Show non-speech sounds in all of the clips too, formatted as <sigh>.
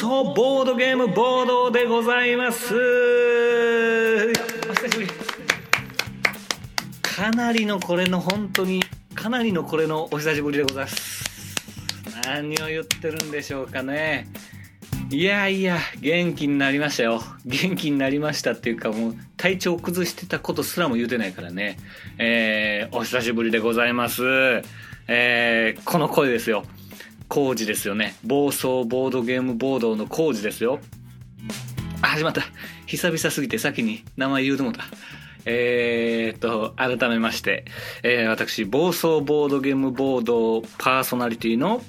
暴走ボードゲームボードでございます。お久しぶりかなりのこれの本当にかなりのこれのお久しぶりでございます。何を言ってるんでしょうかね。いやいや元気になりましたよ。元気になりましたっていうかもう体調崩してたことすらも言うてないからね。えー、お久しぶりでございます。えー、この声ですよ。工事ですよね。暴走ボードゲームボードの工事ですよ。あ始まった。久々すぎて先に名前言うと思った。えー、っと改めまして、えー、私暴走ボードゲームボードパーソナリティの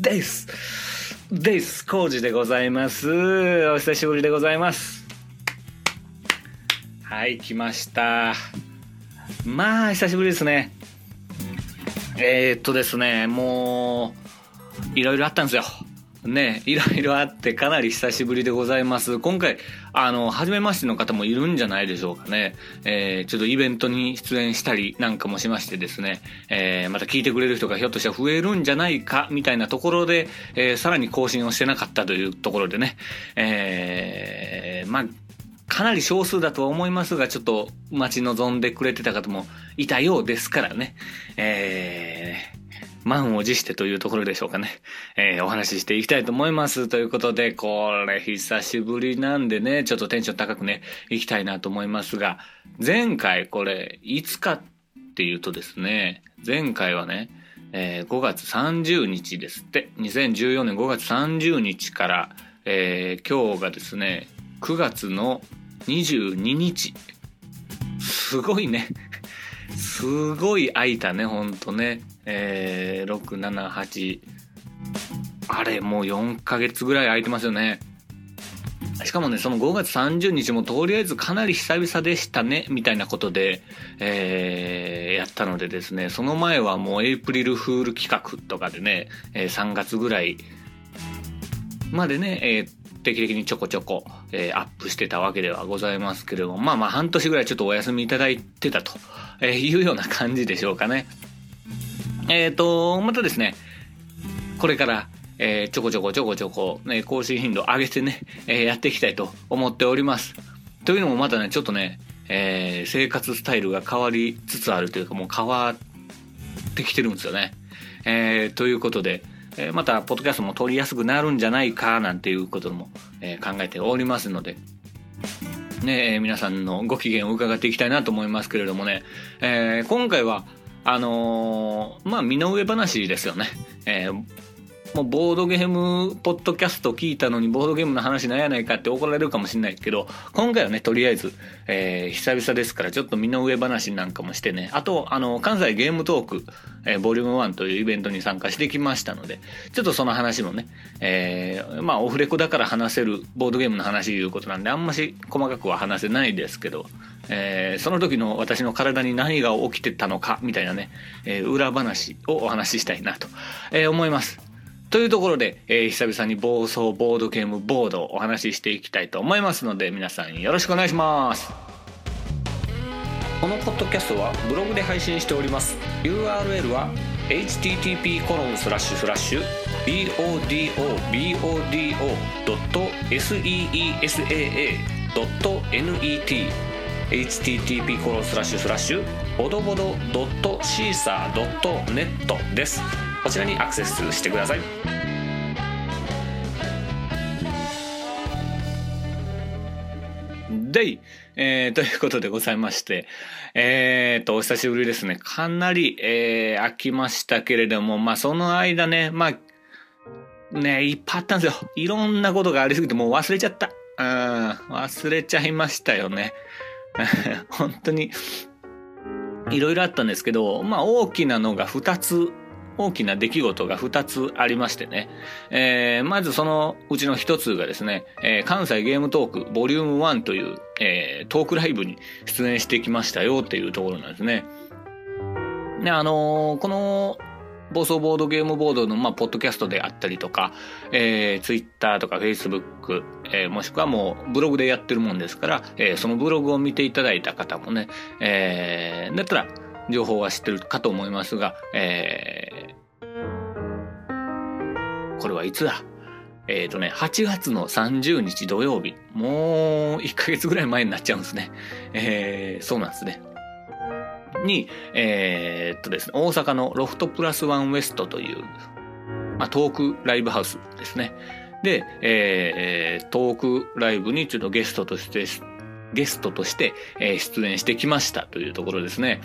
です。です。工事でございます。お久しぶりでございます。はい来ました。まあ久しぶりですね。えー、っとですねもういろいろあったんですよ。ねいろいろあってかなり久しぶりでございます。今回あの初めましての方もいるんじゃないでしょうかね、えー、ちょっとイベントに出演したりなんかもしましてですね、えー、また聞いてくれる人がひょっとしたら増えるんじゃないかみたいなところで、えー、さらに更新をしてなかったというところでね、えー、まあかなり少数だとは思いますが、ちょっと待ち望んでくれてた方もいたようですからね。えー、満を持してというところでしょうかね。えー、お話ししていきたいと思います。ということで、これ久しぶりなんでね、ちょっとテンション高くね、いきたいなと思いますが、前回これ、いつかっていうとですね、前回はね、えー、5月30日ですって、2014年5月30日から、えー、今日がですね、9月の22日。すごいね。すごい空いたねほんとね。えー、678あれもう4ヶ月ぐらい空いてますよね。しかもね、その5月30日もとりあえずかなり久々でしたね、みたいなことで、えー、やったのでですね、その前はもうエイプリルフール企画とかでね、えー、3月ぐらいまでね、えー、定期的にちょこちょこ、えー、アップしてたわけではございますけれども、まあまあ半年ぐらいちょっとお休みいただいてたというような感じでしょうかね。えっ、ー、と、またですね、これから、えー、ちょこちょこちょこちょこ、ね、更新頻度上げてね、え、やっていきたいと思っております。というのもまたね、ちょっとね、え、生活スタイルが変わりつつあるというか、もう変わってきてるんですよね。え、ということで、えまた、ポッドキャストも撮りやすくなるんじゃないか、なんていうことも、え考えておりますので、ね、え皆さんのご機嫌を伺っていきたいなと思いますけれどもね、えー、今回は、あのー、まあ、身の上話ですよね。えー、もうボードゲームポッドキャスト聞いたのにボードゲームの話なんやないかって怒られるかもしれないけど、今回はね、とりあえず、えー、久々ですからちょっと身の上話なんかもしてね、あと、あの、関西ゲームトーク、えー、ボリューム1というイベントに参加してきましたので、ちょっとその話もね、えー、まあ、オフレコだから話せるボードゲームの話いうことなんで、あんまし細かくは話せないですけど、えー、その時の私の体に何が起きてたのか、みたいなね、えー、裏話をお話ししたいなと、えー、思います。というところで、えー、久々に暴走ボードゲームボードをお話ししていきたいと思いますので皆さんよろしくお願いします。このポッドキャストはブログで配信しております。URL は http コロンスラッシュスラッシュ bodobodo.seesaa.net http コロンスラッシュスラッシュボドボドドットシーサー .net です。こちらにアクセスしてくださいでい、えー、ということでございまして、えー、と、お久しぶりですね。かなり、えー、飽きましたけれども、まあ、その間ね、まあ、ね、いっぱいあったんですよ。いろんなことがありすぎてもう忘れちゃった。うん、忘れちゃいましたよね。<laughs> 本当に、いろいろあったんですけど、まあ、大きなのが2つ大きな出来事が2つありましてね、えー、まずそのうちの1つがですね、えー、関西ゲームトークボリューム1という、えー、トークライブに出演してきましたよっていうところなんですね。で、あのー、この暴走ボードゲームボードの、まあ、ポッドキャストであったりとか、えー、ツイッターとかフェイスブック、えー、もしくはもうブログでやってるもんですから、えー、そのブログを見ていただいた方もね、えー、だったら情報は知ってるかと思いますが、えー、これはいつだ？えっ、ー、とね、8月の30日土曜日、もう1ヶ月ぐらい前になっちゃうんですね。えー、そうなんですね。に、えー、っとですね、大阪のロフトプラスワンウエストという、まあ、トークライブハウスですね。で、えー、トークライブにちょっとゲストとして、ゲストとして、え、出演してきましたというところですね。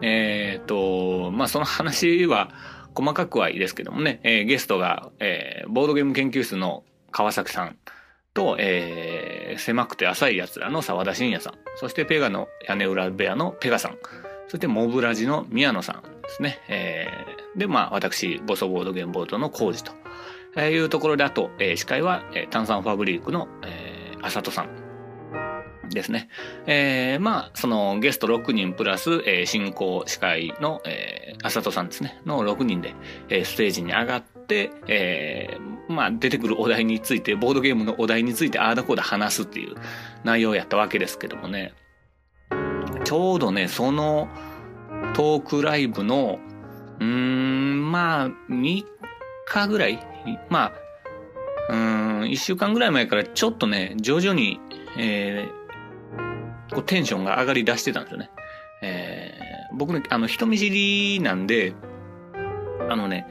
えー、っと、まあ、その話は細かくはいいですけどもね、えー、ゲストが、えー、ボードゲーム研究室の川崎さんと、えー、狭くて浅い奴らの沢田信也さん、そしてペガの屋根裏部屋のペガさん、そしてモブラジの宮野さんですね。えー、で、まあ、私、ボソボードゲームボードのコージというところで、あと、えー、司会は、えー、炭酸ファブリークの、えー、あさとさん。ですね。えー、まあ、そのゲスト6人プラス、えー、進行司会の、えー、あさとさんですね、の6人で、えー、ステージに上がって、えー、まあ、出てくるお題について、ボードゲームのお題についてああだこうだ話すっていう内容やったわけですけどもね。ちょうどね、そのトークライブの、うーん、まあ、3日ぐらいまあ、うん、1週間ぐらい前からちょっとね、徐々に、えー、こうテンションが上がり出してたんですよね。えー、僕ね、あの、人見知りなんで、あのね、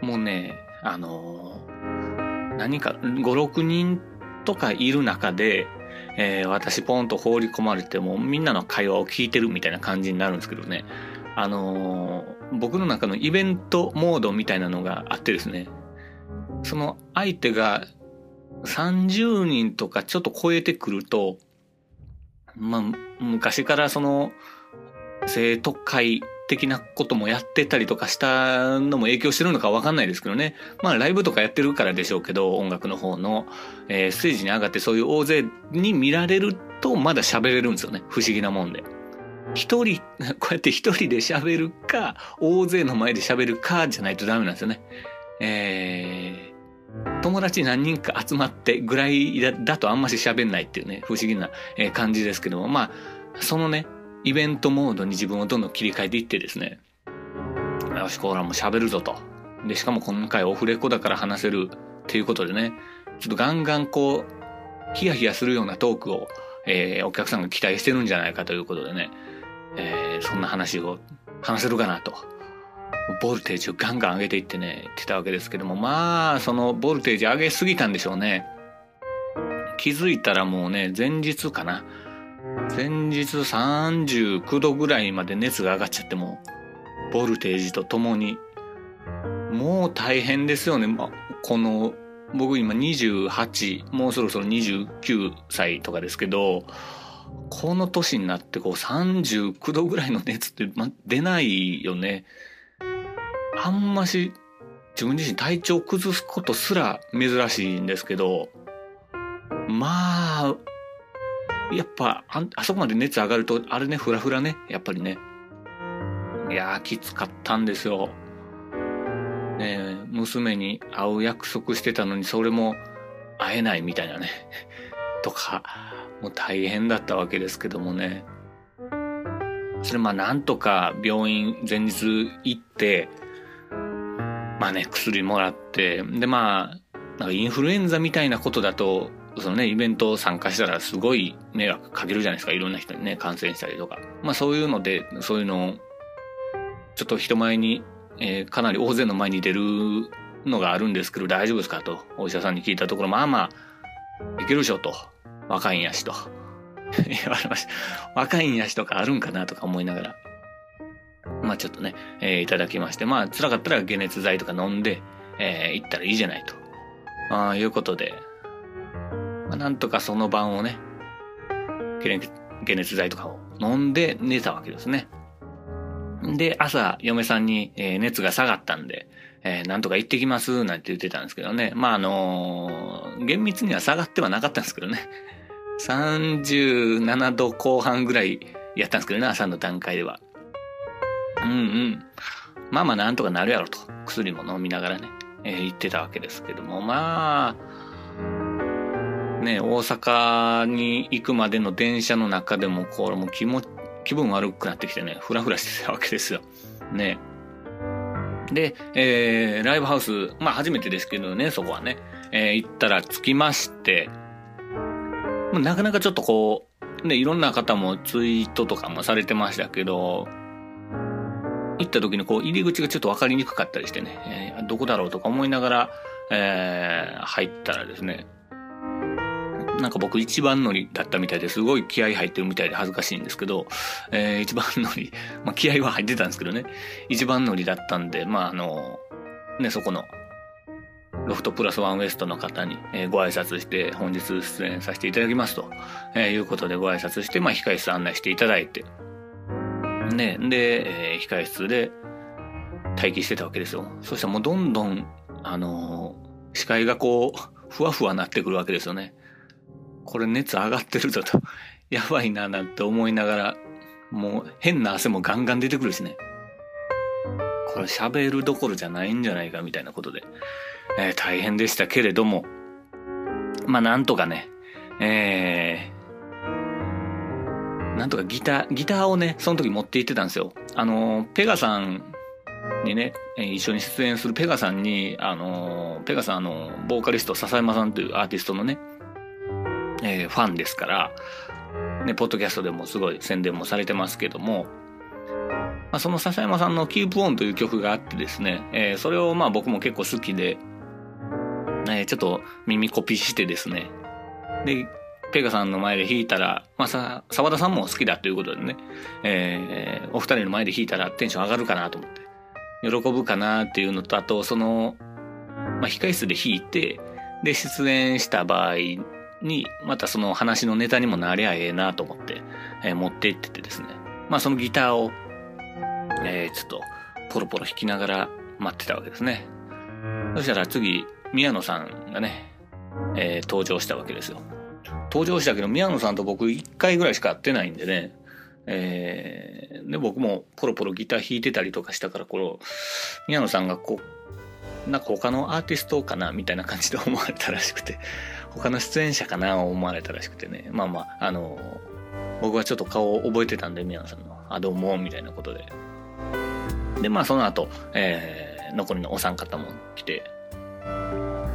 もうね、あのー、何か、5、6人とかいる中で、えー、私ポンと放り込まれてもみんなの会話を聞いてるみたいな感じになるんですけどね。あのー、僕の中のイベントモードみたいなのがあってですね。その相手が30人とかちょっと超えてくると、まあ、昔からその生徒会的なこともやってたりとかしたのも影響してるのかわかんないですけどね。まあライブとかやってるからでしょうけど、音楽の方の、えー、ステージに上がってそういう大勢に見られるとまだ喋れるんですよね。不思議なもんで。一人、こうやって一人で喋るか、大勢の前で喋るかじゃないとダメなんですよね。えー、友達何人か集まってぐらいだとあんまし喋んないっていうね、不思議な感じですけども、まあ、そのね、イベントモードに自分をどんどん切り替えていってですね、よし、コーラも喋るぞと。で、しかも今回オフレコだから話せるっていうことでね、ちょっとガンガンこう、ヒヤヒヤするようなトークを、えー、お客さんが期待してるんじゃないかということでね、えー、そんな話を話せるかなと。ボルテージをガンガン上げていってね、言ってたわけですけども、まあ、そのボルテージ上げすぎたんでしょうね。気づいたらもうね、前日かな。前日39度ぐらいまで熱が上がっちゃっても、ボルテージとともに、もう大変ですよね。まこの、僕今28、もうそろそろ29歳とかですけど、この年になってこう39度ぐらいの熱って、ま、出ないよね。あんまし自分自身体調崩すことすら珍しいんですけど、まあ、やっぱあ、あそこまで熱上がると、あれね、ふらふらね、やっぱりね。いやー、きつかったんですよ。ね娘に会う約束してたのに、それも会えないみたいなね。<laughs> とか、もう大変だったわけですけどもね。それまあなんとか病院前日行って、まあね、薬もらって、でまあ、なんかインフルエンザみたいなことだと、そのね、イベント参加したらすごい迷惑かけるじゃないですか。いろんな人にね、感染したりとか。まあそういうので、そういうのを、ちょっと人前に、えー、かなり大勢の前に出るのがあるんですけど、大丈夫ですかと、お医者さんに聞いたところ、まあまあ、いけるでしょと。若いんやしと。<laughs> 言われました。若いんやしとかあるんかなとか思いながら。まあちょっとね、えー、いただきまして、まあ辛かったら解熱剤とか飲んで、えー、行ったらいいじゃないと。ああ、いうことで、まあ、なんとかその晩をね、解熱剤とかを飲んで寝たわけですね。で、朝、嫁さんに、えー、熱が下がったんで、えー、なんとか行ってきます、なんて言ってたんですけどね。まあ、あのー、厳密には下がってはなかったんですけどね。37度後半ぐらいやったんですけどね、朝の段階では。うんうん。まあまあなんとかなるやろと。薬も飲みながらね、えー、言ってたわけですけども、まあ、ね、大阪に行くまでの電車の中でも、これも気も、気分悪くなってきてね、ふらふらしてたわけですよ。ね。で、えー、ライブハウス、まあ初めてですけどね、そこはね、えー、行ったら着きまして、なかなかちょっとこう、ね、いろんな方もツイートとかもされてましたけど、行った時にこう入り口がちょっと分かりにくかったりしてね、えー、どこだろうとか思いながら、えー、入ったらですね、なんか僕一番乗りだったみたいですごい気合入ってるみたいで恥ずかしいんですけど、えー、一番乗り、<laughs> まあ気合は入ってたんですけどね、一番乗りだったんで、まああの、ね、そこの、ロフトプラスワンウエストの方に、え、ご挨拶して、本日出演させていただきますと、え、いうことでご挨拶して、まあ控室案内していただいて、ね、で、えー、控室で待機してたわけですよ。そしたらもうどんどん、あのー、視界がこう、ふわふわなってくるわけですよね。これ熱上がってるぞと、やばいななんて思いながら、もう変な汗もガンガン出てくるしね。これ喋るどころじゃないんじゃないかみたいなことで、えー、大変でしたけれども、まあなんとかね、えー、なんとかギター、ギターをね、その時持って行ってたんですよ。あの、ペガさんにね、一緒に出演するペガさんに、あの、ペガさん、あの、ボーカリスト笹山さんというアーティストのね、えー、ファンですから、ね、ポッドキャストでもすごい宣伝もされてますけども、まあ、その笹山さんの Keep On という曲があってですね、えー、それをまあ僕も結構好きで、えー、ちょっと耳コピしてですね、で、ペガさんの前で弾いたら、まあさ、沢田さんも好きだということでね、えー、お二人の前で弾いたらテンション上がるかなと思って、喜ぶかなっていうのと、あと、その、まあ、控室で弾いて、で、出演した場合に、またその話のネタにもなりゃええなと思って、えー、持って行っててですね。まあそのギターを、えー、ちょっと、ポロポロ弾きながら待ってたわけですね。そしたら次、宮野さんがね、えー、登場したわけですよ。登場したけど、宮野さんと僕一回ぐらいしか会ってないんでね、えー、で、僕もポロポロギター弾いてたりとかしたから、この、宮野さんがこう、なんか他のアーティストかなみたいな感じで思われたらしくて、他の出演者かな思われたらしくてね。まあまあ、あの、僕はちょっと顔を覚えてたんで、宮野さんの、あ、どうも、みたいなことで。で、まあその後、えー、残りのお三方も来て、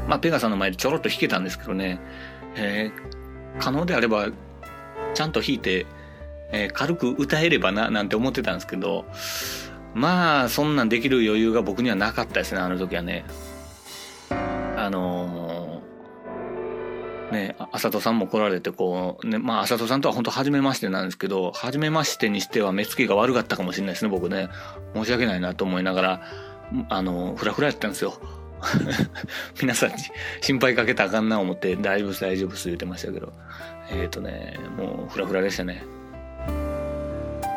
まあペガさんの前でちょろっと弾けたんですけどね、えー、可能であれば、ちゃんと弾いて、えー、軽く歌えればな、なんて思ってたんですけど、まあ、そんなんできる余裕が僕にはなかったですね、あの時はね。あのーね、浅戸さんも来られて、こう、ね、まあ、浅戸さんとは本当初めましてなんですけど、初めましてにしては目つきが悪かったかもしれないですね、僕ね。申し訳ないなと思いながら、あの、ふらふらやったんですよ。<laughs> 皆さんに心配かけたらあかんな思って、大丈夫です、大丈夫です言ってましたけど。えっ、ー、とね、もうふらふらでしたね。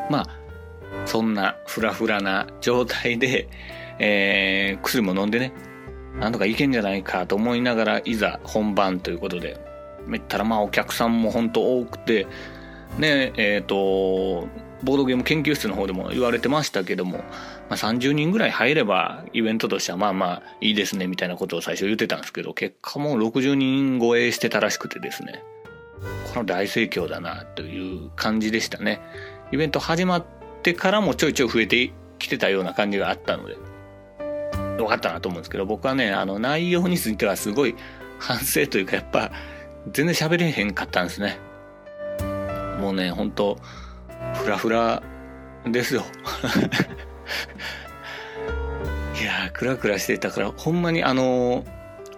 まあ、そんなふらふらな状態で、えー、薬も飲んでね、なんとかいけんじゃないかと思いながら、いざ本番ということで、めったらまあお客さんも本当多くて、ね、えっ、ー、と、ボードゲーム研究室の方でも言われてましたけども、まあ、30人ぐらい入ればイベントとしてはまあまあいいですねみたいなことを最初言ってたんですけど、結果もう60人超えしてたらしくてですね、この大盛況だなという感じでしたね。イベント始まってからもちょいちょい増えてきてたような感じがあったので、よかったなと思うんですけど、僕はね、あの内容についてはすごい反省というか、やっぱ全然喋れへんかったんですね。もうね、ほんと、フラフラですよ。<laughs> いやクラクラしてたから、ほんまにあの、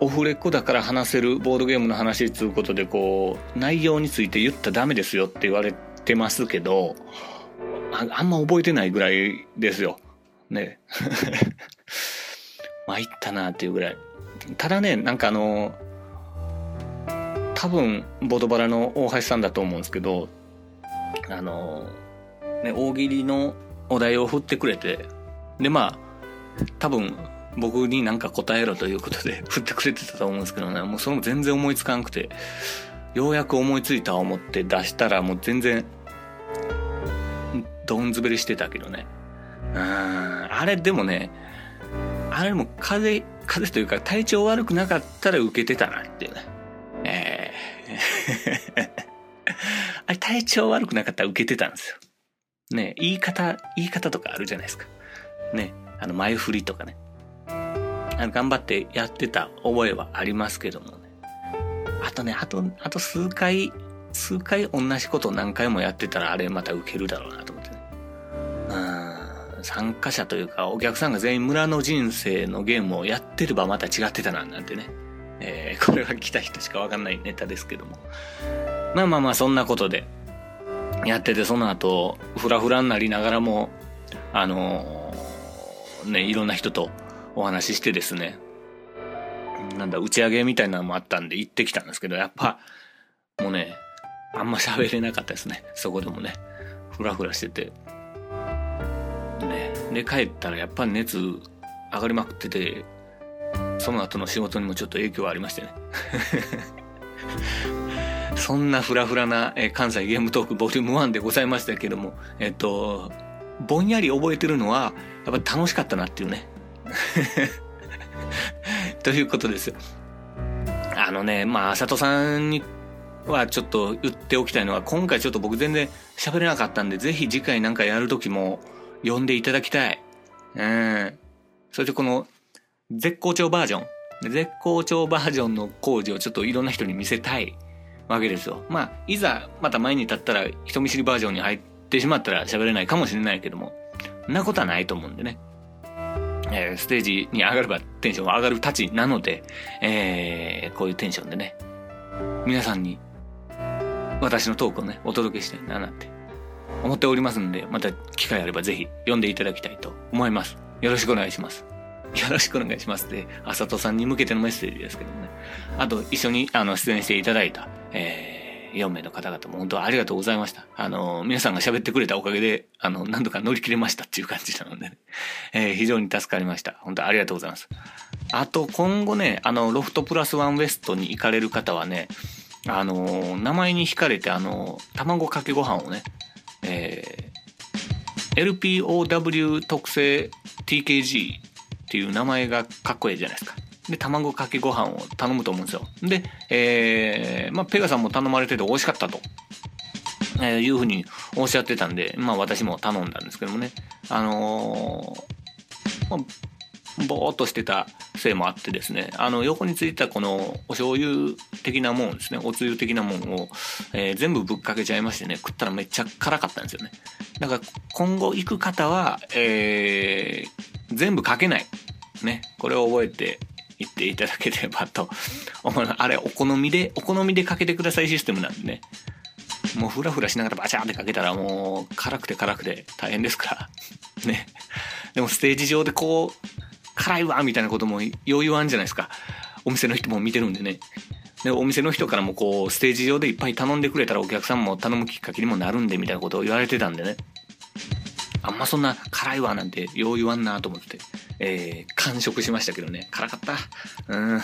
オフレコだから話せるボードゲームの話っつうことで、こう、内容について言ったらダメですよって言われてますけど、ああんま覚えてないぐらいですよ。ね。<laughs> 参ったなっていうぐらい。ただね、なんかあの、多分、ボドバラの大橋さんだと思うんですけど、あの、ね、大喜利のお題を振ってくれて、で、まあ、多分、僕になんか答えろということで <laughs> 振ってくれてたと思うんですけどね、もうそれも全然思いつかんくて、ようやく思いついた思って出したらもう全然、どんずべりしてたけどね。うん、あれでもね、あれも風邪、風邪というか体調悪くなかったら受けてたなっていうね。えー <laughs> あれ体調悪くなかったら受けてたんですよ。ね言い方、言い方とかあるじゃないですか。ねあの前振りとかね。あの頑張ってやってた覚えはありますけどもね。あとね、あと、あと数回、数回同じこと何回もやってたらあれまた受けるだろうなと思ってね。うん、参加者というかお客さんが全員村の人生のゲームをやってればまた違ってたななんてね。えー、これは来た人しかわかんないネタですけども。まあまあまあそんなことでやっててその後フラフラになりながらもあのー、ねいろんな人とお話ししてですね。なんだ打ち上げみたいなのもあったんで行ってきたんですけどやっぱもうねあんま喋れなかったですね。そこでもね。フラフラしてて。ねで帰ったらやっぱ熱上がりまくっててその後の仕事にもちょっと影響はありましてね。そんなフラフラな、え、関西ゲームトークボリューム1でございましたけども、えっと、ぼんやり覚えてるのは、やっぱ楽しかったなっていうね。<laughs> ということです。あのね、まあ、あさとさんにはちょっと言っておきたいのは、今回ちょっと僕全然喋れなかったんで、ぜひ次回なんかやるときも呼んでいただきたい。うん。それでこの、絶好調バージョン。絶好調バージョンの工事をちょっといろんな人に見せたい。わけですよ。まあ、いざまた前に立ったら人見知りバージョンに入ってしまったら喋れないかもしれないけども、んなことはないと思うんでね。えー、ステージに上がればテンション上がるたちなので、えー、こういうテンションでね、皆さんに私のトークをね、お届けしたいななんて思っておりますんで、また機会あればぜひ読んでいただきたいと思います。よろしくお願いします。よろしくお願いしますって、あさとさんに向けてのメッセージですけどもね。あと、一緒にあの出演していただいた、えー、4名の方々も本当ありがとうございました。あの、皆さんが喋ってくれたおかげで、あの、何度か乗り切れましたっていう感じなので、ね、えー、非常に助かりました。本当ありがとうございます。あと、今後ね、あの、ロフトプラスワンウエストに行かれる方はね、あの、名前に惹かれて、あの、卵かけご飯をね、えー、LPOW 特製 TKG っていう名前がかっこいいじゃないですか。で、卵かけご飯を頼むと思うんですよ。で、えー、まあ、ペガさんも頼まれてて美味しかったと。えー、いうふうにおっしゃってたんで、まあ私も頼んだんですけどもね。あのー、まあ、ぼーっとしてたせいもあってですね、あの、横についたこのお醤油的なもんですね、おつゆ的なもんを、えー、全部ぶっかけちゃいましてね、食ったらめっちゃ辛かったんですよね。だから今後行く方は、えー、全部かけない。ね、これを覚えていっていただければと <laughs> あれ、お好みで、お好みでかけてくださいシステムなんでね。もうフラフラしながらバチャーってかけたらもう辛くて辛くて大変ですから。<laughs> ね。でもステージ上でこう、辛いわみたいなことも余裕あんじゃないですか。お店の人も見てるんでね。で、お店の人からもこう、ステージ上でいっぱい頼んでくれたらお客さんも頼むきっかけにもなるんでみたいなことを言われてたんでね。あんまそんな辛いわなんてよう言わんなと思って、えー、完食しましたけどね。辛かった。うん。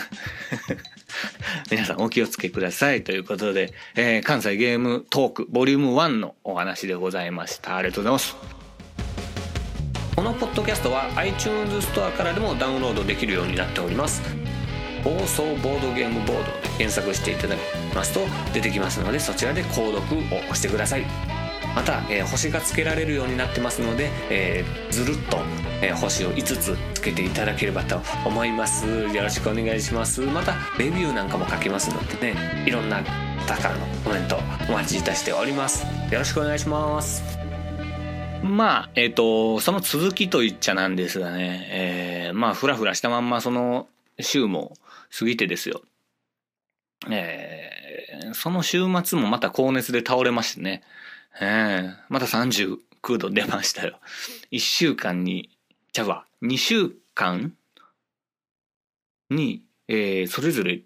<laughs> 皆さんお気をつけください。ということで、えー、関西ゲームトークボリューム1のお話でございました。ありがとうございます。このポッドキャストは iTunes ストアからでもダウンロードできるようになっております。放送ボードゲームボードで検索していただきますと出てきますのでそちらで購読を押してください。また、えー、星がつけられるようになってますので、えー、ずるっと、えー、星を5つつけていただければと思いますよろしくお願いしますまたレビューなんかも書けますのでねいろんな方からのコメントお待ちいたしておりますよろしくお願いしますまあ、えっ、ー、と、その続きと言っちゃなんですがね、えー、まあ、ふらふらしたまんまその週も過ぎてですよ。えー、その週末もまた高熱で倒れましてね。ええまた39度出ましたよ。1週間に、じゃあわ、2週間に、えー、それぞれ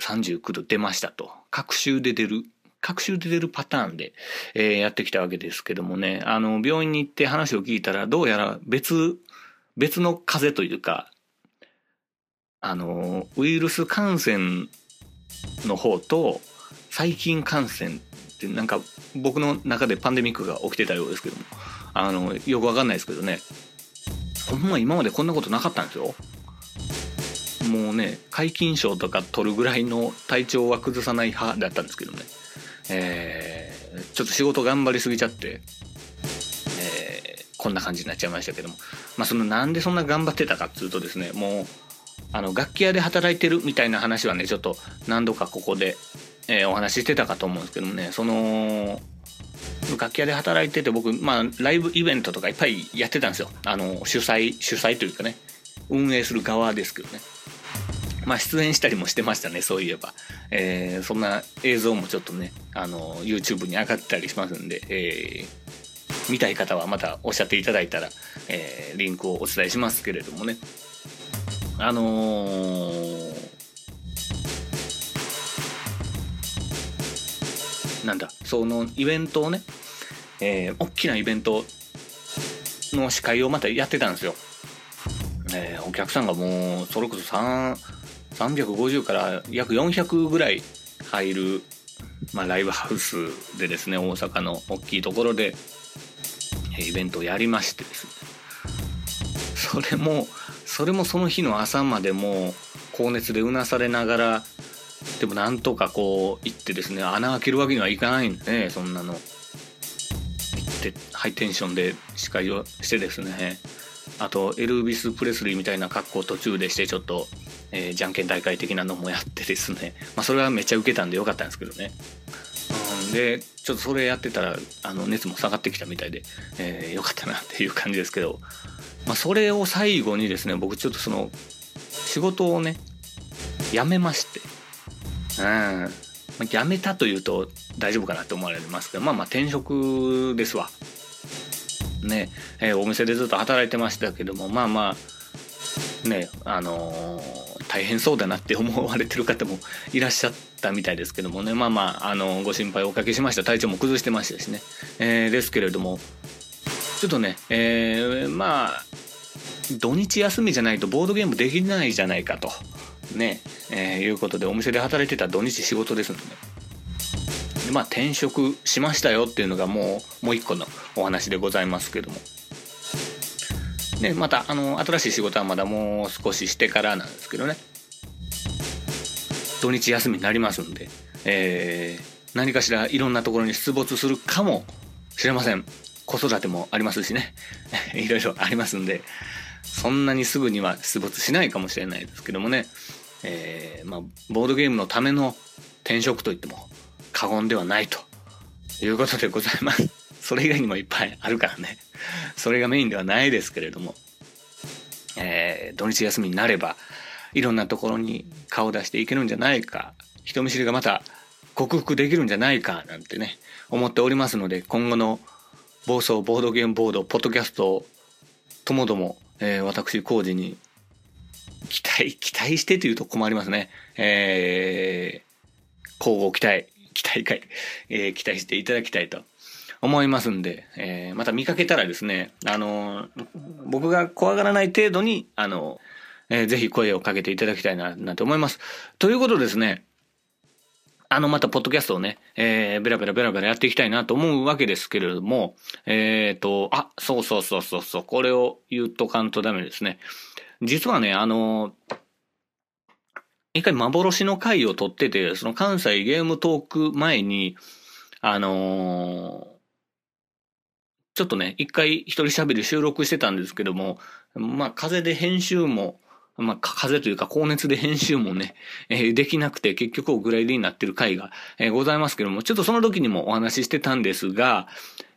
39度出ましたと。各週で出る各種で出るパターンで、えー、やってきたわけですけどもね、あの、病院に行って話を聞いたら、どうやら別、別の風邪というか、あの、ウイルス感染の方と、細菌感染ってなんか僕の中でパンデミックが起きてたようですけども、あの、よくわかんないですけどね、ほんま今までこんなことなかったんですよ。もうね、皆勤賞とか取るぐらいの体調は崩さない派だったんですけどね。えー、ちょっと仕事頑張りすぎちゃって、えー、こんな感じになっちゃいましたけども。まあ、そのなんでそんな頑張ってたかっていうとですね、もう、あの、楽器屋で働いてるみたいな話はね、ちょっと何度かここで、えー、お話ししてたかと思うんですけどもね、その、楽器屋で働いてて僕、まあ、ライブイベントとかいっぱいやってたんですよ。あの、主催、主催というかね、運営する側ですけどね。まあ、出演したりもしてましたね、そういえば。えー、そんな映像もちょっとね、あの、YouTube に上がったりしますんで、えー、見たい方はまたおっしゃっていただいたら、えー、リンクをお伝えしますけれどもね。あのー、なんだ、そのイベントをね、えー、大きなイベントの司会をまたやってたんですよ。えー、お客さんがもう、それこそ3、350から約400ぐらい入る、まあ、ライブハウスでですね、大阪の大きいところで、イベントをやりましてですね。それも、それもその日の朝までも高熱でうなされながら、でもなんとかこう行ってですね、穴開けるわけにはいかないんでね、そんなの。行って、ハイテンションで司会をしてですね、あと、エルビス・プレスリーみたいな格好途中でして、ちょっと、えー、じゃんけん大会的なのもやってですね、まあ、それはめっちゃ受けたんでよかったんですけどね。うん、で、ちょっとそれやってたら、あの、熱も下がってきたみたいで、えー、よかったなっていう感じですけど、まあ、それを最後にですね、僕ちょっとその、仕事をね、辞めまして、うん、ま、辞めたというと大丈夫かなって思われますけど、まあまあ転職ですわ。ね、えー、お店でずっと働いてましたけども、まあまあ、ね、あのー、大変そうだなって思われてる方も <laughs> いらっしゃったみたいですけどもね、まあまあ、あのー、ご心配おかけしました。体調も崩してましたしね。え、ですけれども、ちょっとね、えー、まあ、土日休みじゃないとボードゲームできないじゃないかと、ね、えー、いうことでお店で働いてた土日仕事ですので、でまあ転職しましたよっていうのがもう、もう一個のお話でございますけども。で、また、あの、新しい仕事はまだもう少ししてからなんですけどね。土日休みになりますんで、えー、何かしらいろんなところに出没するかもしれません。子育てもありますしね。<laughs> いろいろありますんで、そんなにすぐには出没しないかもしれないですけどもね。えー、まあ、ボードゲームのための転職といっても過言ではないということでございます。<laughs> それ以外にもいっぱいあるからね。それがメインではないですけれども、えー、土日休みになれば、いろんなところに顔を出していけるんじゃないか、人見知りがまた克服できるんじゃないか、なんてね、思っておりますので、今後の暴走ボードゲームボード、ポッドキャストともども、えー、私、工事に期待、期待してというと困りますね。えー、交互期待期待会、えー、期待していただきたいと思いますんで、えー、また見かけたらですね、あの僕が怖がらない程度に、あのえー、ぜひ声をかけていただきたいな、なんて思います。ということですね、あの、また、ポッドキャストをね、えー、ベラベラベラベラやっていきたいなと思うわけですけれども、えっ、ー、と、あ、そうそうそうそうそう、これを言っとかんとダメですね。実はね、あの一回幻の回を撮ってて、その関西ゲームトーク前に、あのー、ちょっとね、一回一人喋り収録してたんですけども、まあ、風で編集も、まあ、風というか高熱で編集もね、えー、できなくて結局お蔵入りになってる回が、えー、ございますけども、ちょっとその時にもお話ししてたんですが、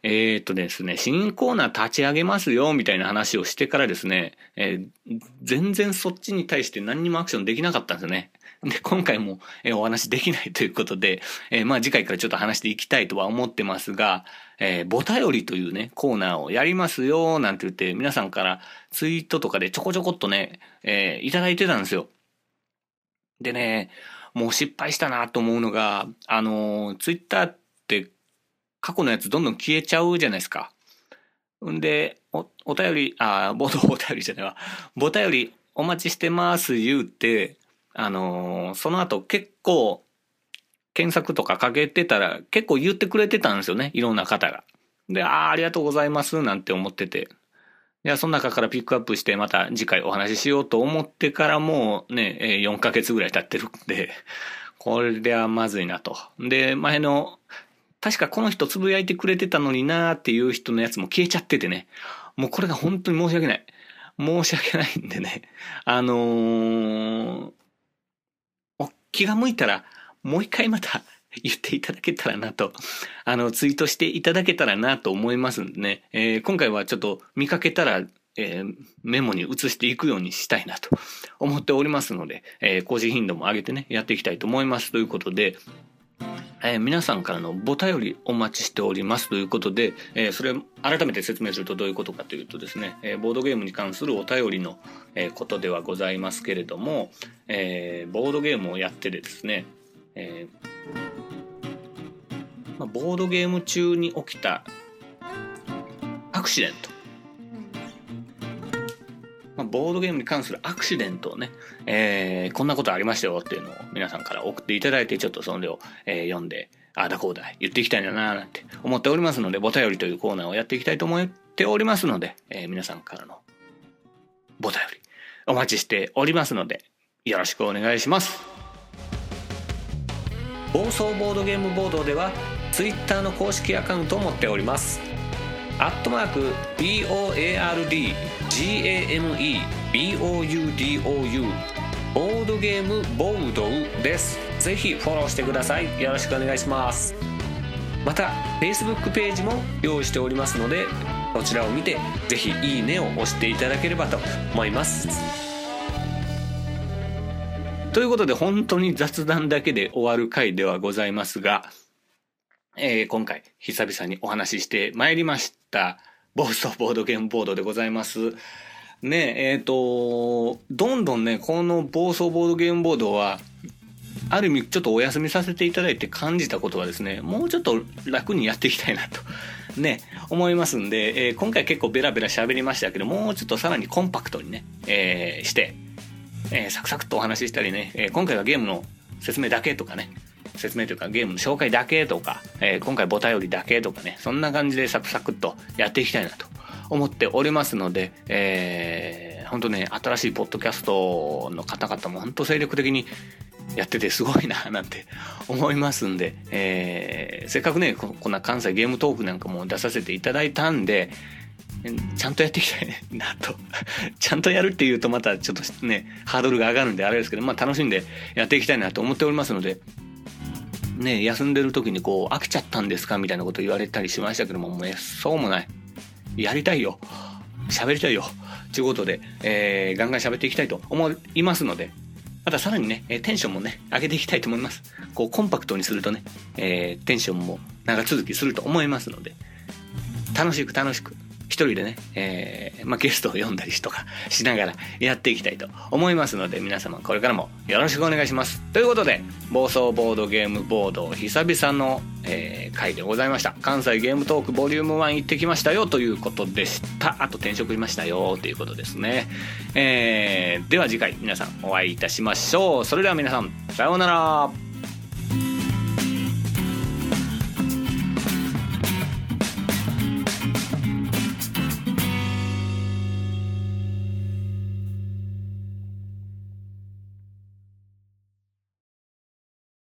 えー、っとですね、新コーナー立ち上げますよ、みたいな話をしてからですね、えー、全然そっちに対して何にもアクションできなかったんですよね。で、今回も、えー、お話できないということで、えー、まあ次回からちょっと話していきたいとは思ってますが、えー、ボタよりというね、コーナーをやりますよ、なんて言って、皆さんからツイートとかでちょこちょこっとね、えー、いただいてたんですよ。でね、もう失敗したなと思うのが、あの、ツイッターって過去のやつどんどん消えちゃうじゃないですか。んで、お、お便り、あ、冒頭 <laughs> お便りじゃないわ。お便りお待ちしてます言うて、あのその後結構検索とかかけてたら結構言ってくれてたんですよね。いろんな方が。で、ああ、ありがとうございますなんて思ってて。いや、その中からピックアップしてまた次回お話ししようと思ってからもうね、4ヶ月ぐらい経ってるんで、これではまずいなと。で、前の、確かこの人つぶやいてくれてたのになーっていう人のやつも消えちゃっててね。もうこれが本当に申し訳ない。申し訳ないんでね。あのー、気が向いたら、もう一回また言っていただけたらなと、あの、ツイートしていただけたらなと思いますんでね、えー、今回はちょっと見かけたら、えー、メモに移していくようにしたいなと思っておりますので、えー、更新頻度も上げてね、やっていきたいと思いますということで、えー、皆さんからのお便りお待ちしておりますということで、えー、それ改めて説明するとどういうことかというとですね、えー、ボードゲームに関するお便りの、えことではございますけれども、えボードゲームをやってですね、えまあ、ボードゲーム中に起きたアクシデント、まあ、ボードゲームに関するアクシデントをね、えー、こんなことありましたよっていうのを皆さんから送っていただいてちょっとそれを、えー、読んでああだこうだ言っていきたいんだななんて思っておりますので、ボタよりというコーナーをやっていきたいと思っておりますので、えー、皆さんからのボタよりお待ちしておりますので、よろしくお願いします。暴走ボードゲームボードでは Twitter の公式アカウントを持っておりますアットマーク BOARDGAMEBOUDOU ボードゲームボードウです。ぜひフォローしてください。よろしくお願いします。また Facebook ページも用意しておりますのでこちらを見てぜひいいねを押していただければと思います。ということで本当に雑談だけで終わる回ではございますが、えー、今回久々にお話ししてまいりました。た、暴走ボードゲームボードでございます。ねえ、っ、ー、と、どんどんね、この暴走ボードゲームボードは、ある意味ちょっとお休みさせていただいて感じたことはですね、もうちょっと楽にやっていきたいなと、<laughs> ね、思いますんで、えー、今回結構ベラベラ喋りましたけど、もうちょっとさらにコンパクトにね、えー、して、えー、サクサクとお話ししたりね、え、今回はゲームの説明だけとかね、説明というかゲームの紹介だけとか、えー、今回ボタよりだけとかね、そんな感じでサクサクっとやっていきたいなと思っておりますので、えー、本当ね、新しいポッドキャストの方々も本当精力的にやっててすごいななんて思いますんで、えー、せっかくねこんな関西ゲームトークなんかも出させていただいたんで、ちゃんとやっていきたいなと。<laughs> ちゃんとやるっていうとまたちょっとねハードルが上がるんであれですけどまあ楽しんでやっていきたいなと思っておりますのでね休んでる時にこう飽きちゃったんですかみたいなこと言われたりしましたけどももうそうもない。やりたいよ。喋りたいよ。ということで、えー、ガンガン喋っていきたいと思いますので。またさらにね、テンションもね、上げていきたいと思います。こう、コンパクトにするとね、えー、テンションも長続きすると思いますので、楽しく楽しく。一人でね、えー、まあ、ゲストを呼んだりとかしながらやっていきたいと思いますので、皆様これからもよろしくお願いします。ということで、暴走ボードゲームボード久々の、えー、回でございました。関西ゲームトークボリューム1行ってきましたよということでした。あと転職しましたよということですね。えー、では次回皆さんお会いいたしましょう。それでは皆さん、さようなら。